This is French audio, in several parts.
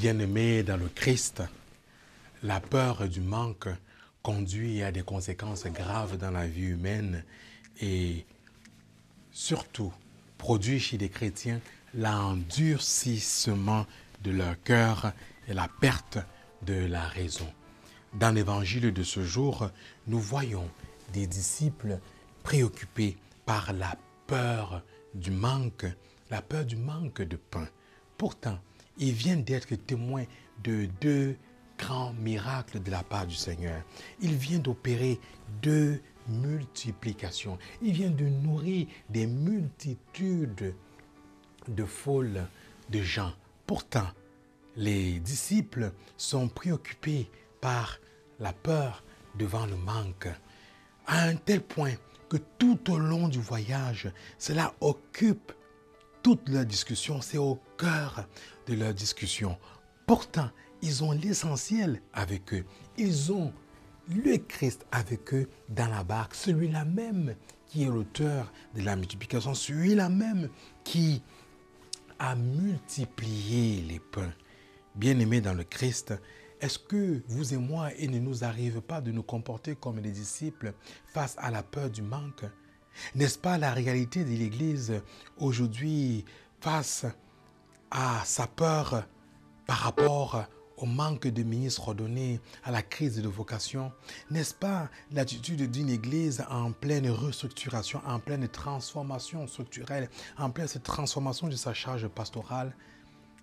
Bien-aimés dans le Christ, la peur du manque conduit à des conséquences graves dans la vie humaine et surtout produit chez les chrétiens l'endurcissement de leur cœur et la perte de la raison. Dans l'évangile de ce jour, nous voyons des disciples préoccupés par la peur du manque, la peur du manque de pain. Pourtant, ils viennent d'être témoins de deux grands miracles de la part du Seigneur. Il vient d'opérer deux multiplications. Il vient de nourrir des multitudes de foules de gens. Pourtant, les disciples sont préoccupés par la peur devant le manque, à un tel point que tout au long du voyage, cela occupe toute leur discussion, c'est au cœur de leur discussion. Pourtant, ils ont l'essentiel avec eux. Ils ont le Christ avec eux dans la barque, celui-là même qui est l'auteur de la multiplication, celui-là même qui a multiplié les pains. Bien-aimés dans le Christ, est-ce que vous et moi, il ne nous arrive pas de nous comporter comme les disciples face à la peur du manque? N'est-ce pas la réalité de l'Église aujourd'hui face à sa peur par rapport au manque de ministres ordonnés, à la crise de vocation? N'est-ce pas l'attitude d'une Église en pleine restructuration, en pleine transformation structurelle, en pleine transformation de sa charge pastorale?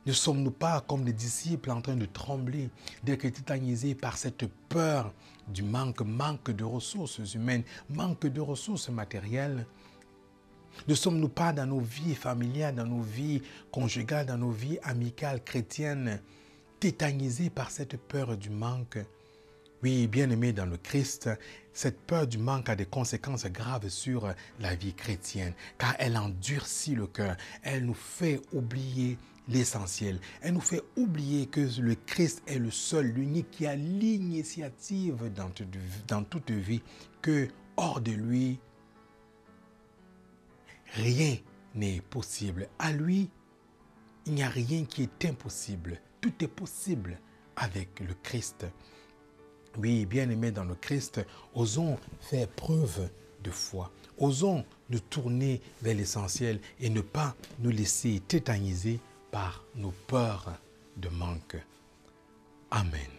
Ne sommes-nous pas comme les disciples en train de trembler, d'être tétanisés par cette peur du manque, manque de ressources humaines, manque de ressources matérielles? Ne sommes-nous pas dans nos vies familiales, dans nos vies conjugales, dans nos vies amicales, chrétiennes, tétanisés par cette peur du manque? Oui, bien-aimés dans le Christ, cette peur du manque a des conséquences graves sur la vie chrétienne, car elle endurcit le cœur, elle nous fait oublier l'essentiel. Elle nous fait oublier que le Christ est le seul, l'unique qui a l'initiative dans, dans toute vie, que hors de lui, rien n'est possible. À lui, il n'y a rien qui est impossible. Tout est possible avec le Christ. Oui, bien-aimés dans le Christ, osons faire preuve de foi. Osons nous tourner vers l'essentiel et ne pas nous laisser tétaniser par nos peurs de manque. Amen.